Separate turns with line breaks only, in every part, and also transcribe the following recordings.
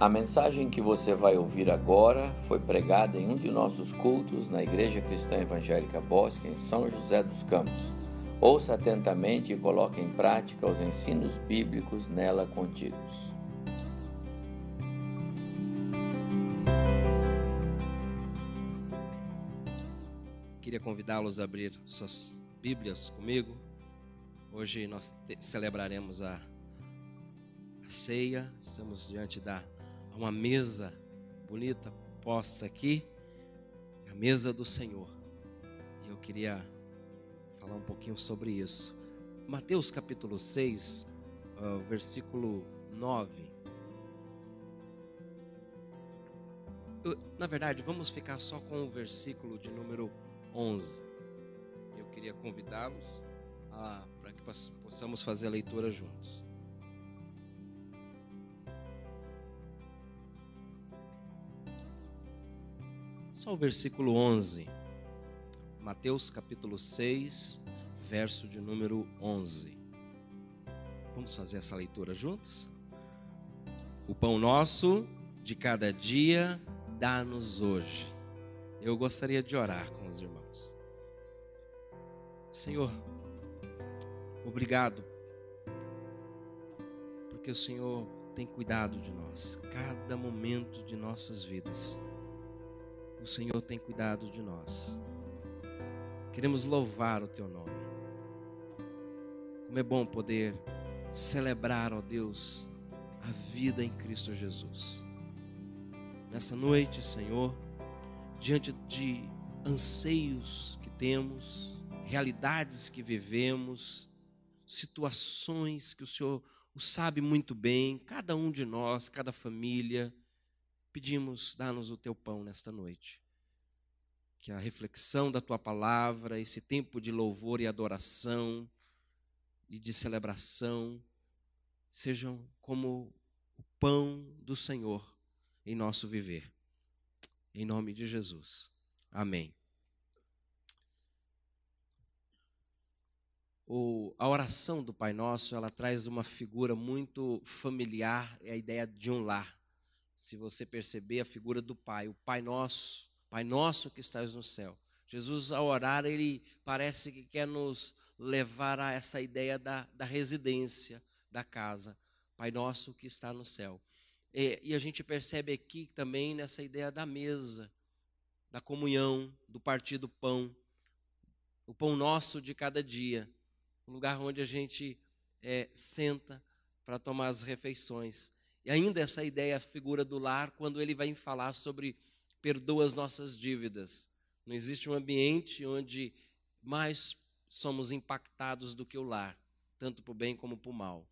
A mensagem que você vai ouvir agora foi pregada em um de nossos cultos na Igreja Cristã Evangélica Bosque, em São José dos Campos. Ouça atentamente e coloque em prática os ensinos bíblicos nela contidos.
Queria convidá-los a abrir suas Bíblias comigo. Hoje nós celebraremos a, a ceia, estamos diante da uma mesa bonita posta aqui, a mesa do Senhor. E eu queria falar um pouquinho sobre isso. Mateus capítulo 6, uh, ah, versículo 9. Eu, na verdade, vamos ficar só com o versículo de número 11. Eu queria convidá-los para que possamos fazer a leitura juntos. Só o versículo 11. Mateus capítulo 6, verso de número 11. Vamos fazer essa leitura juntos? O pão nosso de cada dia dá-nos hoje. Eu gostaria de orar com os irmãos. Senhor, obrigado, porque o Senhor tem cuidado de nós, cada momento de nossas vidas o Senhor tem cuidado de nós. Queremos louvar o teu nome. Como é bom poder celebrar, ó Deus, a vida em Cristo Jesus. Nessa noite, Senhor, diante de anseios que temos, realidades que vivemos, situações que o Senhor o sabe muito bem, cada um de nós, cada família, pedimos, dá-nos o teu pão nesta noite. Que a reflexão da tua palavra, esse tempo de louvor e adoração e de celebração, sejam como o pão do Senhor em nosso viver. Em nome de Jesus. Amém. O, a oração do Pai Nosso, ela traz uma figura muito familiar, é a ideia de um lar se você perceber a figura do Pai, o Pai Nosso, Pai Nosso que estás no céu. Jesus, ao orar, ele parece que quer nos levar a essa ideia da, da residência, da casa. Pai Nosso que está no céu. E, e a gente percebe aqui também nessa ideia da mesa, da comunhão, do partir do pão, o pão nosso de cada dia, um lugar onde a gente é, senta para tomar as refeições. E ainda essa ideia, a figura do lar, quando ele vai falar sobre perdoa as nossas dívidas. Não existe um ambiente onde mais somos impactados do que o lar, tanto para o bem como para o mal.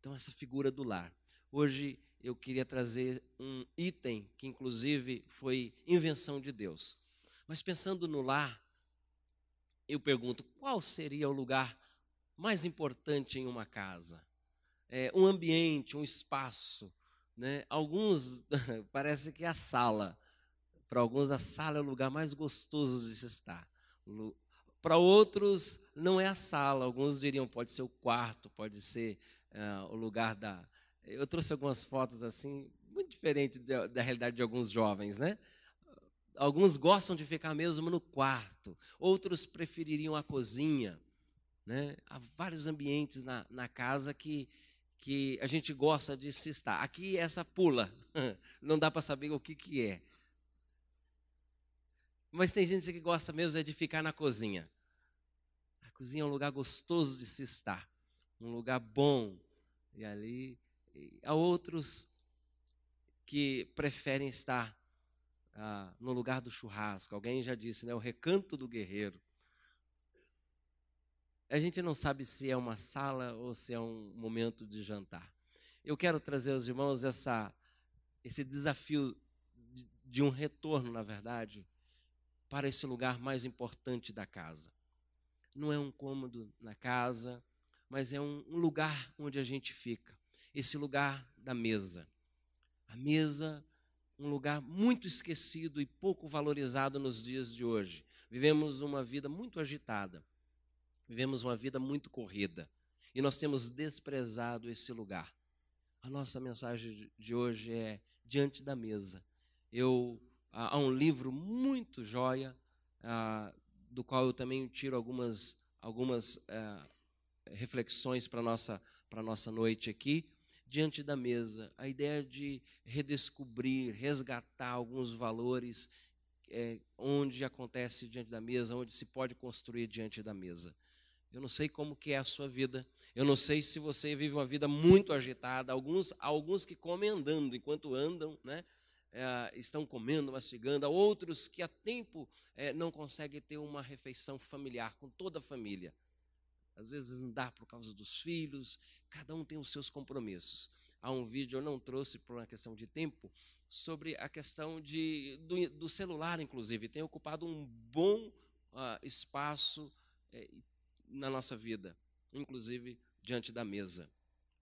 Então, essa figura do lar. Hoje eu queria trazer um item que, inclusive, foi invenção de Deus. Mas pensando no lar, eu pergunto: qual seria o lugar mais importante em uma casa? É, um ambiente, um espaço. Né? Alguns, parece que é a sala. Para alguns, a sala é o lugar mais gostoso de se estar. Para outros, não é a sala. Alguns diriam, pode ser o quarto, pode ser uh, o lugar da. Eu trouxe algumas fotos assim, muito diferente da, da realidade de alguns jovens, né? Alguns gostam de ficar mesmo no quarto, outros prefeririam a cozinha. Né? Há vários ambientes na, na casa que que a gente gosta de se estar. Aqui essa pula, não dá para saber o que, que é. Mas tem gente que gosta mesmo é de ficar na cozinha. A cozinha é um lugar gostoso de se estar, um lugar bom. E ali há outros que preferem estar ah, no lugar do churrasco. Alguém já disse, né? O recanto do guerreiro. A gente não sabe se é uma sala ou se é um momento de jantar. Eu quero trazer aos irmãos essa, esse desafio de, de um retorno, na verdade, para esse lugar mais importante da casa. Não é um cômodo na casa, mas é um, um lugar onde a gente fica. Esse lugar da mesa. A mesa, um lugar muito esquecido e pouco valorizado nos dias de hoje. Vivemos uma vida muito agitada. Vivemos uma vida muito corrida e nós temos desprezado esse lugar, A nossa mensagem de hoje é diante da mesa. Eu há um livro muito joia ah, do qual eu também tiro algumas algumas ah, reflexões para nossa para nossa noite aqui diante da mesa. A ideia de redescobrir, resgatar alguns valores é, onde acontece diante da mesa, onde se pode construir diante da mesa. Eu não sei como que é a sua vida. Eu não sei se você vive uma vida muito agitada. Alguns, alguns que comem andando, enquanto andam, né? É, estão comendo, mastigando. Outros que há tempo é, não conseguem ter uma refeição familiar com toda a família. Às vezes não dá por causa dos filhos. Cada um tem os seus compromissos. Há um vídeo, eu não trouxe por uma questão de tempo, sobre a questão de, do, do celular, inclusive. Tem ocupado um bom uh, espaço é, na nossa vida, inclusive diante da mesa.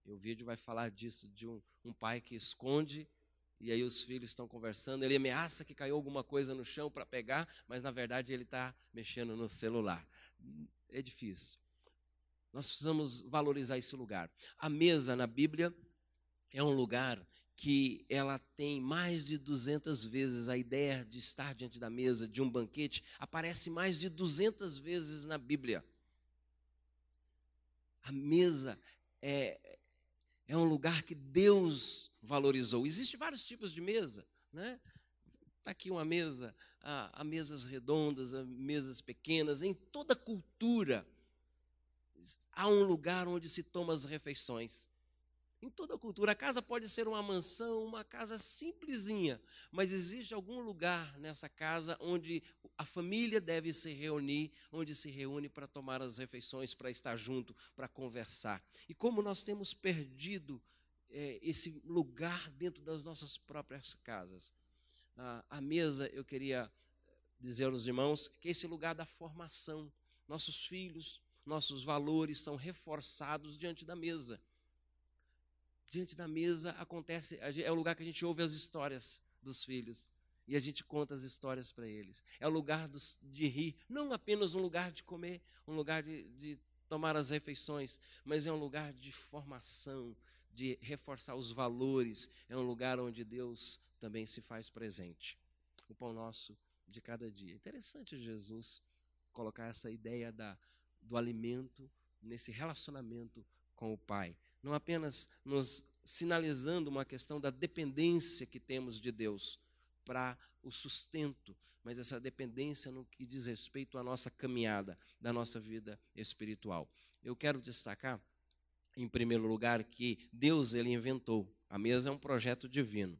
E o vídeo vai falar disso, de um, um pai que esconde e aí os filhos estão conversando, ele ameaça que caiu alguma coisa no chão para pegar, mas na verdade ele está mexendo no celular. É difícil. Nós precisamos valorizar esse lugar. A mesa na Bíblia é um lugar que ela tem mais de 200 vezes a ideia de estar diante da mesa de um banquete, aparece mais de 200 vezes na Bíblia. A mesa é, é um lugar que Deus valorizou. Existem vários tipos de mesa, né? Está aqui uma mesa, há, há mesas redondas, há mesas pequenas. Em toda cultura há um lugar onde se toma as refeições. Em toda cultura, a casa pode ser uma mansão, uma casa simplesinha, mas existe algum lugar nessa casa onde a família deve se reunir, onde se reúne para tomar as refeições, para estar junto, para conversar. E como nós temos perdido é, esse lugar dentro das nossas próprias casas. A, a mesa, eu queria dizer aos irmãos que esse lugar da formação. Nossos filhos, nossos valores são reforçados diante da mesa diante da mesa acontece, é o lugar que a gente ouve as histórias dos filhos e a gente conta as histórias para eles. É o lugar dos, de rir, não apenas um lugar de comer, um lugar de, de tomar as refeições, mas é um lugar de formação, de reforçar os valores, é um lugar onde Deus também se faz presente. O pão nosso de cada dia. Interessante Jesus colocar essa ideia da, do alimento nesse relacionamento com o Pai não apenas nos sinalizando uma questão da dependência que temos de Deus para o sustento, mas essa dependência no que diz respeito à nossa caminhada, da nossa vida espiritual. Eu quero destacar, em primeiro lugar, que Deus ele inventou. A mesa é um projeto divino.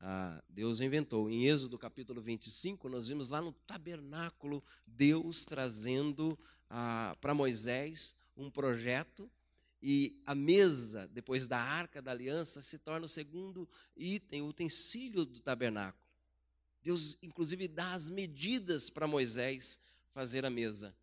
Ah, Deus inventou. Em Êxodo capítulo 25, nós vimos lá no tabernáculo Deus trazendo ah, para Moisés um projeto e a mesa, depois da arca da aliança, se torna o segundo item, o utensílio do tabernáculo. Deus, inclusive, dá as medidas para Moisés fazer a mesa.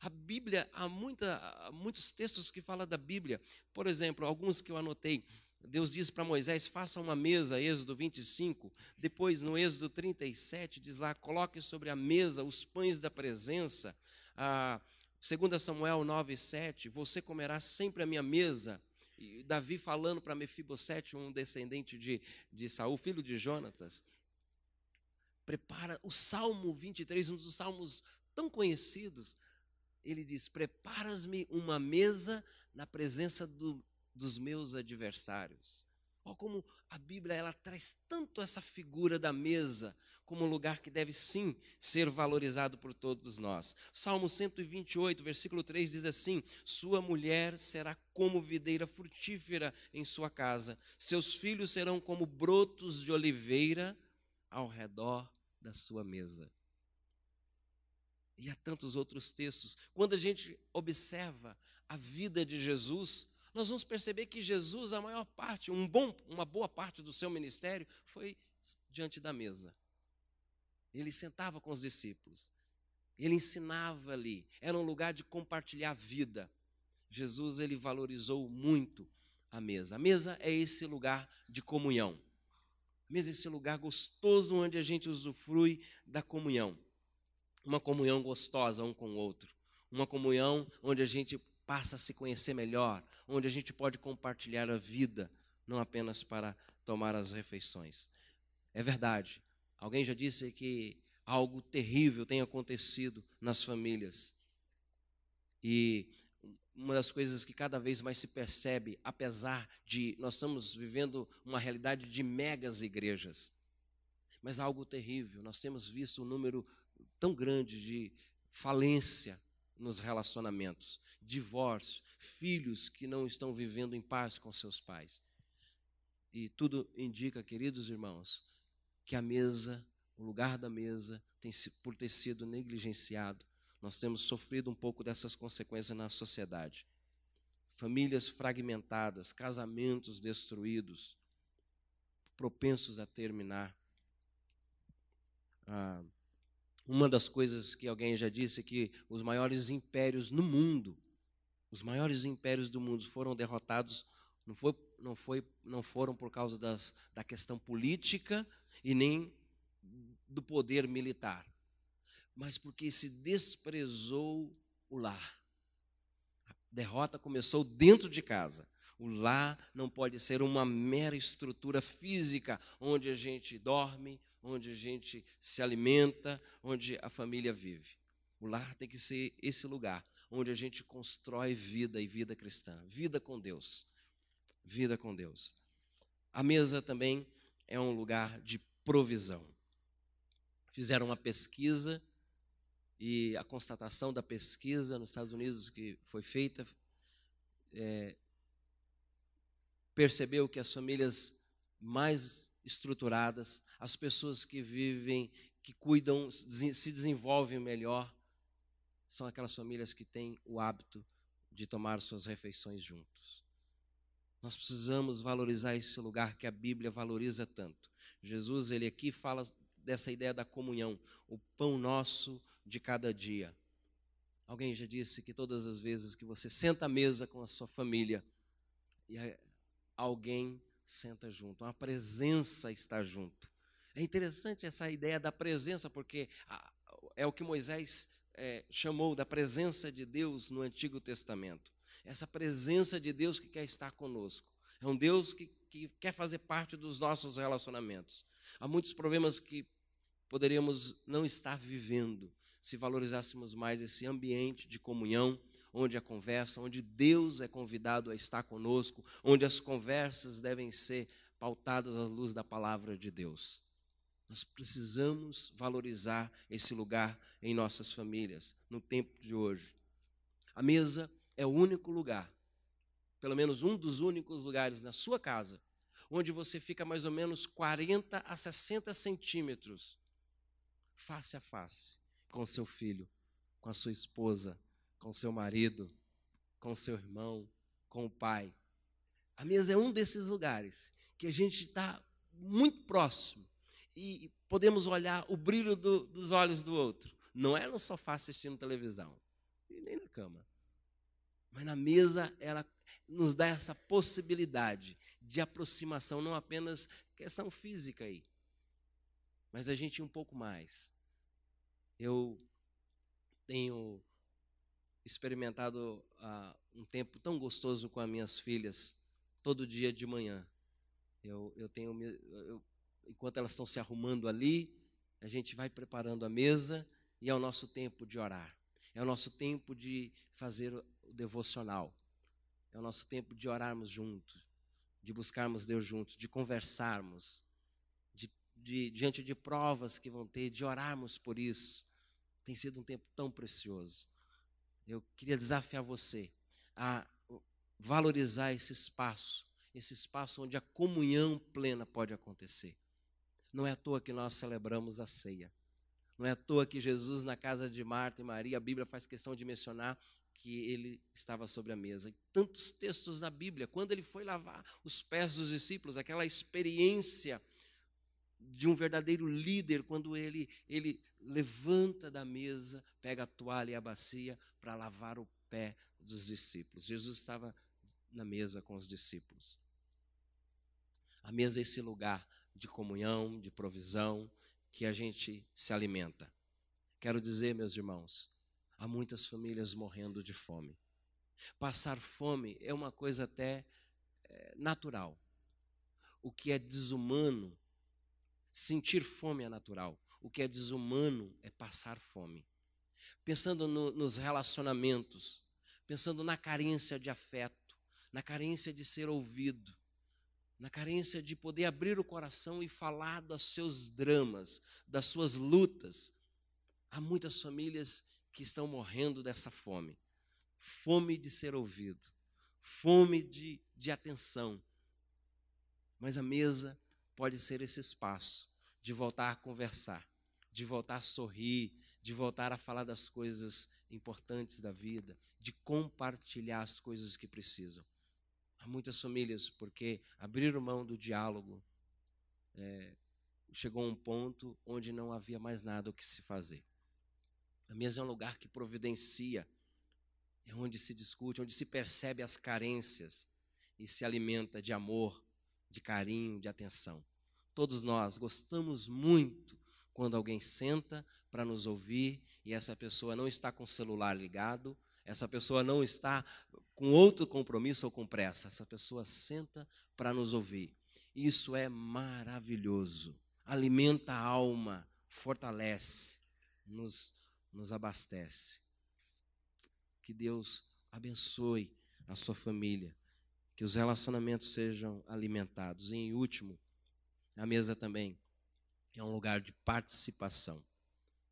A Bíblia, há, muita, há muitos textos que falam da Bíblia. Por exemplo, alguns que eu anotei. Deus diz para Moisés: faça uma mesa, Êxodo 25. Depois, no Êxodo 37, diz lá: coloque sobre a mesa os pães da presença. Ah, 2 Samuel 9, 7, você comerá sempre a minha mesa. E Davi falando para Mefibosete, um descendente de, de Saul, filho de Jonatas, prepara o Salmo 23, um dos salmos tão conhecidos. Ele diz: Preparas-me uma mesa na presença do, dos meus adversários. Olha como a Bíblia ela traz tanto essa figura da mesa como um lugar que deve sim ser valorizado por todos nós. Salmo 128, versículo 3 diz assim: Sua mulher será como videira frutífera em sua casa, seus filhos serão como brotos de oliveira ao redor da sua mesa. E há tantos outros textos. Quando a gente observa a vida de Jesus, nós vamos perceber que Jesus, a maior parte, um bom, uma boa parte do seu ministério foi diante da mesa. Ele sentava com os discípulos. Ele ensinava ali. Era um lugar de compartilhar vida. Jesus ele valorizou muito a mesa. A mesa é esse lugar de comunhão. A mesa é esse lugar gostoso onde a gente usufrui da comunhão. Uma comunhão gostosa um com o outro. Uma comunhão onde a gente passa a se conhecer melhor, onde a gente pode compartilhar a vida não apenas para tomar as refeições. É verdade. Alguém já disse que algo terrível tem acontecido nas famílias. E uma das coisas que cada vez mais se percebe, apesar de nós estamos vivendo uma realidade de megas igrejas, mas algo terrível. Nós temos visto um número tão grande de falência nos relacionamentos, divórcio, filhos que não estão vivendo em paz com seus pais. E tudo indica, queridos irmãos, que a mesa, o lugar da mesa, tem, por ter sido negligenciado, nós temos sofrido um pouco dessas consequências na sociedade. Famílias fragmentadas, casamentos destruídos, propensos a terminar. Ah, uma das coisas que alguém já disse é que os maiores impérios no mundo, os maiores impérios do mundo foram derrotados não, foi, não, foi, não foram por causa das, da questão política e nem do poder militar, mas porque se desprezou o lar. A derrota começou dentro de casa. O lar não pode ser uma mera estrutura física onde a gente dorme, onde a gente se alimenta, onde a família vive. O lar tem que ser esse lugar onde a gente constrói vida e vida cristã, vida com Deus. Vida com Deus. A mesa também é um lugar de provisão. Fizeram uma pesquisa e a constatação da pesquisa nos Estados Unidos que foi feita é, percebeu que as famílias mais estruturadas, as pessoas que vivem, que cuidam, se desenvolvem melhor, são aquelas famílias que têm o hábito de tomar suas refeições juntos. Nós precisamos valorizar esse lugar que a Bíblia valoriza tanto. Jesus, ele aqui fala dessa ideia da comunhão, o pão nosso de cada dia. Alguém já disse que todas as vezes que você senta à mesa com a sua família e alguém senta junto, uma presença está junto. É interessante essa ideia da presença, porque é o que Moisés é, chamou da presença de Deus no Antigo Testamento. Essa presença de Deus que quer estar conosco. É um Deus que, que quer fazer parte dos nossos relacionamentos. Há muitos problemas que poderíamos não estar vivendo se valorizássemos mais esse ambiente de comunhão, onde a conversa, onde Deus é convidado a estar conosco, onde as conversas devem ser pautadas à luz da palavra de Deus. Nós precisamos valorizar esse lugar em nossas famílias, no tempo de hoje. A mesa é o único lugar, pelo menos um dos únicos lugares na sua casa, onde você fica mais ou menos 40 a 60 centímetros face a face com seu filho, com a sua esposa, com seu marido, com seu irmão, com o pai. A mesa é um desses lugares que a gente está muito próximo e podemos olhar o brilho do, dos olhos do outro. Não é no sofá assistindo televisão e nem na cama. Mas na mesa ela nos dá essa possibilidade de aproximação, não apenas questão física aí, mas a gente um pouco mais. Eu tenho experimentado uh, um tempo tão gostoso com as minhas filhas, todo dia de manhã. Eu, eu tenho, eu, enquanto elas estão se arrumando ali, a gente vai preparando a mesa e é o nosso tempo de orar. É o nosso tempo de fazer o devocional. É o nosso tempo de orarmos juntos, de buscarmos Deus juntos, de conversarmos, de, de, diante de provas que vão ter, de orarmos por isso. Tem sido um tempo tão precioso. Eu queria desafiar você a valorizar esse espaço, esse espaço onde a comunhão plena pode acontecer. Não é à toa que nós celebramos a ceia. Não é à toa que Jesus, na casa de Marta e Maria, a Bíblia faz questão de mencionar que ele estava sobre a mesa. E tantos textos na Bíblia, quando ele foi lavar os pés dos discípulos, aquela experiência de um verdadeiro líder quando ele, ele levanta da mesa, pega a toalha e a bacia para lavar o pé dos discípulos. Jesus estava na mesa com os discípulos. A mesa é esse lugar de comunhão, de provisão, que a gente se alimenta. Quero dizer, meus irmãos, há muitas famílias morrendo de fome. Passar fome é uma coisa até é, natural. o que é desumano. Sentir fome é natural. O que é desumano é passar fome. Pensando no, nos relacionamentos, pensando na carência de afeto, na carência de ser ouvido, na carência de poder abrir o coração e falar dos seus dramas, das suas lutas. Há muitas famílias que estão morrendo dessa fome fome de ser ouvido, fome de, de atenção. Mas a mesa pode ser esse espaço de voltar a conversar, de voltar a sorrir, de voltar a falar das coisas importantes da vida, de compartilhar as coisas que precisam. Muitas famílias porque abriram mão do diálogo. É, chegou um ponto onde não havia mais nada o que se fazer. A mesa é um lugar que providencia, é onde se discute, onde se percebe as carências e se alimenta de amor, de carinho, de atenção. Todos nós gostamos muito quando alguém senta para nos ouvir e essa pessoa não está com o celular ligado, essa pessoa não está com outro compromisso ou com pressa, essa pessoa senta para nos ouvir. Isso é maravilhoso. Alimenta a alma, fortalece, nos, nos abastece. Que Deus abençoe a sua família, que os relacionamentos sejam alimentados. E, em último, a mesa também é um lugar de participação,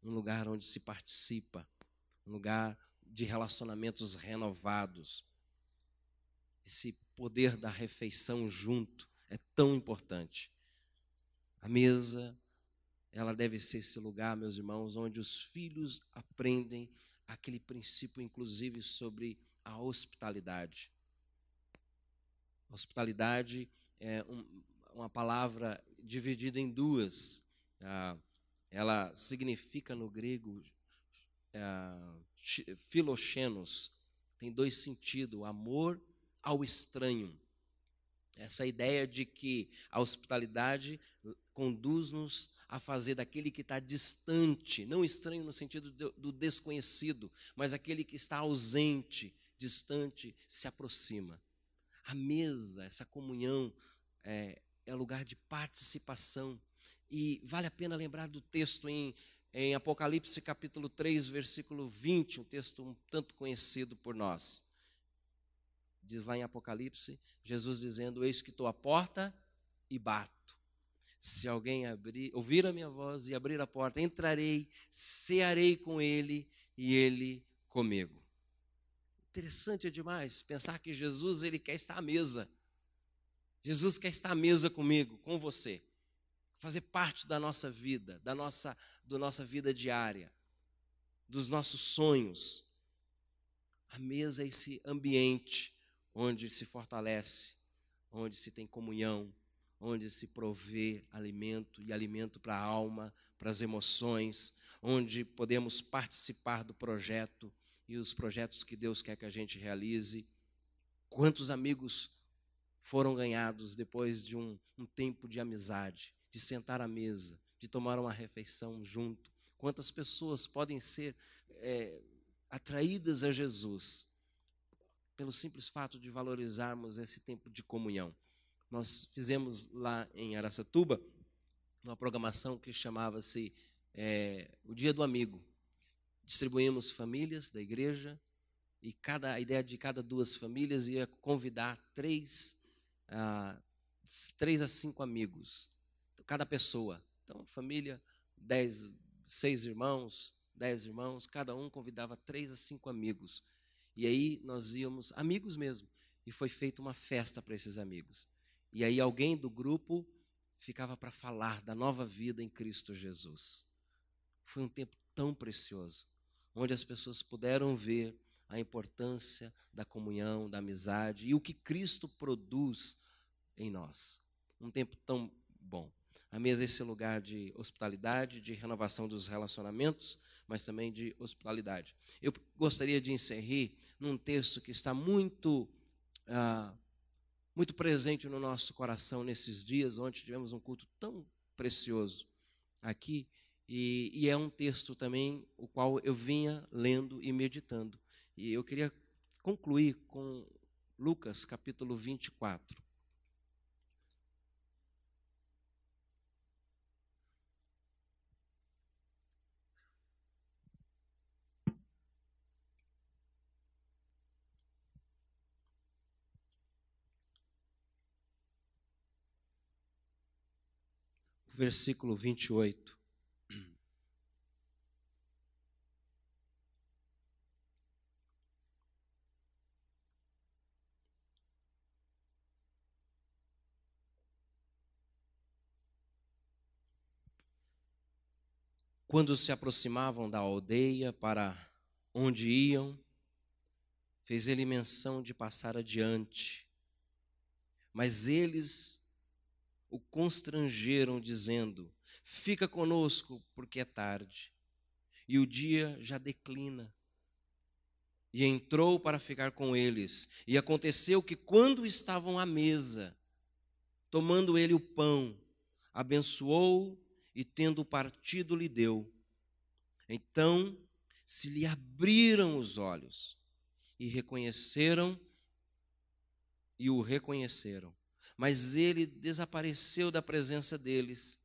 um lugar onde se participa, um lugar de relacionamentos renovados. Esse poder da refeição junto é tão importante. A mesa, ela deve ser esse lugar, meus irmãos, onde os filhos aprendem aquele princípio, inclusive, sobre a hospitalidade. Hospitalidade é um, uma palavra dividida em duas. Ah, ela significa no grego ah, filoxenos, tem dois sentidos: amor ao estranho. Essa ideia de que a hospitalidade conduz-nos a fazer daquele que está distante, não estranho no sentido do desconhecido, mas aquele que está ausente, distante, se aproxima. A mesa, essa comunhão, é, é lugar de participação. E vale a pena lembrar do texto em, em Apocalipse capítulo 3, versículo 20, um texto um tanto conhecido por nós. Diz lá em Apocalipse, Jesus dizendo: Eis que estou à porta e bato. Se alguém abrir, ouvir a minha voz e abrir a porta, entrarei, cearei com ele e ele comigo. Interessante demais pensar que Jesus ele quer estar à mesa. Jesus quer estar à mesa comigo, com você, fazer parte da nossa vida, da nossa, da nossa vida diária, dos nossos sonhos. A mesa é esse ambiente onde se fortalece, onde se tem comunhão, onde se provê alimento e alimento para a alma, para as emoções, onde podemos participar do projeto e os projetos que Deus quer que a gente realize. Quantos amigos foram ganhados depois de um, um tempo de amizade, de sentar à mesa, de tomar uma refeição junto. Quantas pessoas podem ser é, atraídas a Jesus pelo simples fato de valorizarmos esse tempo de comunhão. Nós fizemos lá em Aracatuba uma programação que chamava-se é, o Dia do Amigo. Distribuímos famílias da igreja e cada a ideia de cada duas famílias ia convidar três ah, três a cinco amigos, cada pessoa. Então, família, dez, seis irmãos, dez irmãos, cada um convidava três a cinco amigos. E aí nós íamos, amigos mesmo, e foi feita uma festa para esses amigos. E aí alguém do grupo ficava para falar da nova vida em Cristo Jesus. Foi um tempo tão precioso, onde as pessoas puderam ver a importância da comunhão, da amizade e o que Cristo produz em nós. Um tempo tão bom. A mesa é esse lugar de hospitalidade, de renovação dos relacionamentos, mas também de hospitalidade. Eu gostaria de encerrar num texto que está muito, ah, muito presente no nosso coração nesses dias, onde tivemos um culto tão precioso aqui, e, e é um texto também o qual eu vinha lendo e meditando. E eu queria concluir com Lucas capítulo 24. Versículo 28. Quando se aproximavam da aldeia para onde iam, fez ele menção de passar adiante. Mas eles o constrangeram, dizendo: Fica conosco, porque é tarde, e o dia já declina. E entrou para ficar com eles. E aconteceu que, quando estavam à mesa, tomando ele o pão, abençoou e, tendo partido, lhe deu. Então se lhe abriram os olhos e reconheceram e o reconheceram. Mas ele desapareceu da presença deles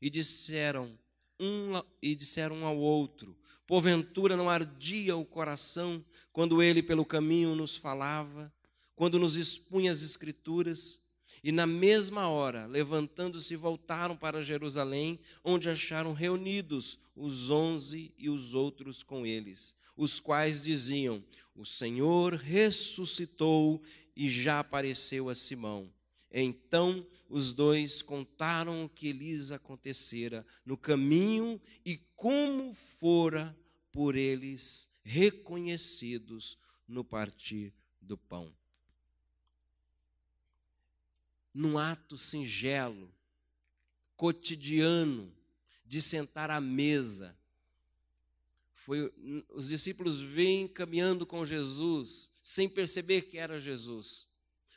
e disseram um e disseram um ao outro: Porventura não ardia o coração quando ele pelo caminho nos falava, quando nos expunha as escrituras? E na mesma hora, levantando-se, voltaram para Jerusalém, onde acharam reunidos os onze e os outros com eles, os quais diziam: O Senhor ressuscitou e já apareceu a Simão. Então os dois contaram o que lhes acontecera no caminho e como fora por eles reconhecidos no partir do pão num ato singelo, cotidiano, de sentar à mesa. Foi, os discípulos vêm caminhando com Jesus, sem perceber que era Jesus.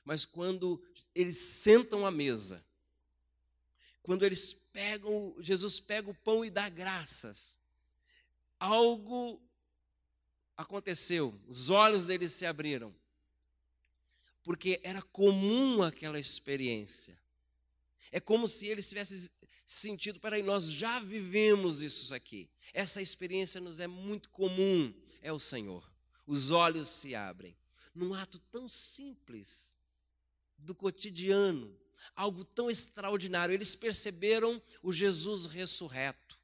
Mas quando eles sentam à mesa, quando eles pegam, Jesus pega o pão e dá graças, algo aconteceu, os olhos deles se abriram porque era comum aquela experiência. É como se eles tivessem sentido, peraí, nós já vivemos isso aqui. Essa experiência nos é muito comum, é o Senhor. Os olhos se abrem. Num ato tão simples, do cotidiano, algo tão extraordinário. Eles perceberam o Jesus ressurreto.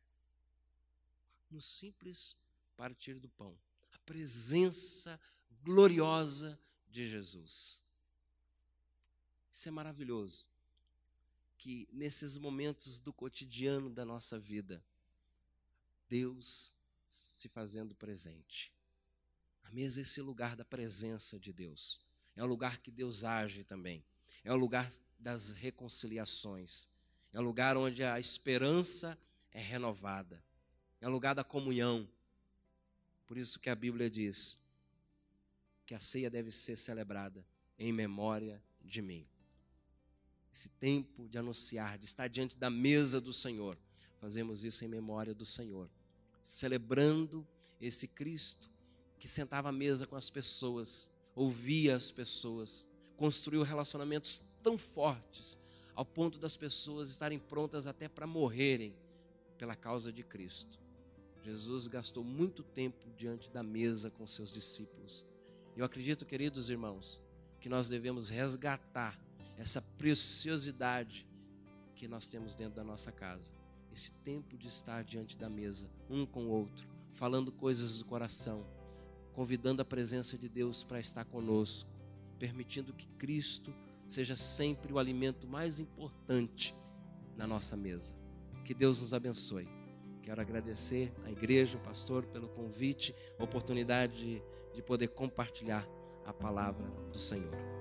No simples partir do pão. A presença gloriosa de Jesus. Isso é maravilhoso. Que nesses momentos do cotidiano da nossa vida, Deus se fazendo presente. A mesa é esse lugar da presença de Deus. É o lugar que Deus age também. É o lugar das reconciliações. É o lugar onde a esperança é renovada. É o lugar da comunhão. Por isso que a Bíblia diz que a ceia deve ser celebrada em memória de mim esse tempo de anunciar, de estar diante da mesa do Senhor. Fazemos isso em memória do Senhor, celebrando esse Cristo que sentava à mesa com as pessoas, ouvia as pessoas, construiu relacionamentos tão fortes ao ponto das pessoas estarem prontas até para morrerem pela causa de Cristo. Jesus gastou muito tempo diante da mesa com seus discípulos. Eu acredito, queridos irmãos, que nós devemos resgatar essa preciosidade que nós temos dentro da nossa casa. Esse tempo de estar diante da mesa, um com o outro, falando coisas do coração, convidando a presença de Deus para estar conosco, permitindo que Cristo seja sempre o alimento mais importante na nossa mesa. Que Deus nos abençoe. Quero agradecer à igreja, ao pastor, pelo convite, a oportunidade de, de poder compartilhar a palavra do Senhor.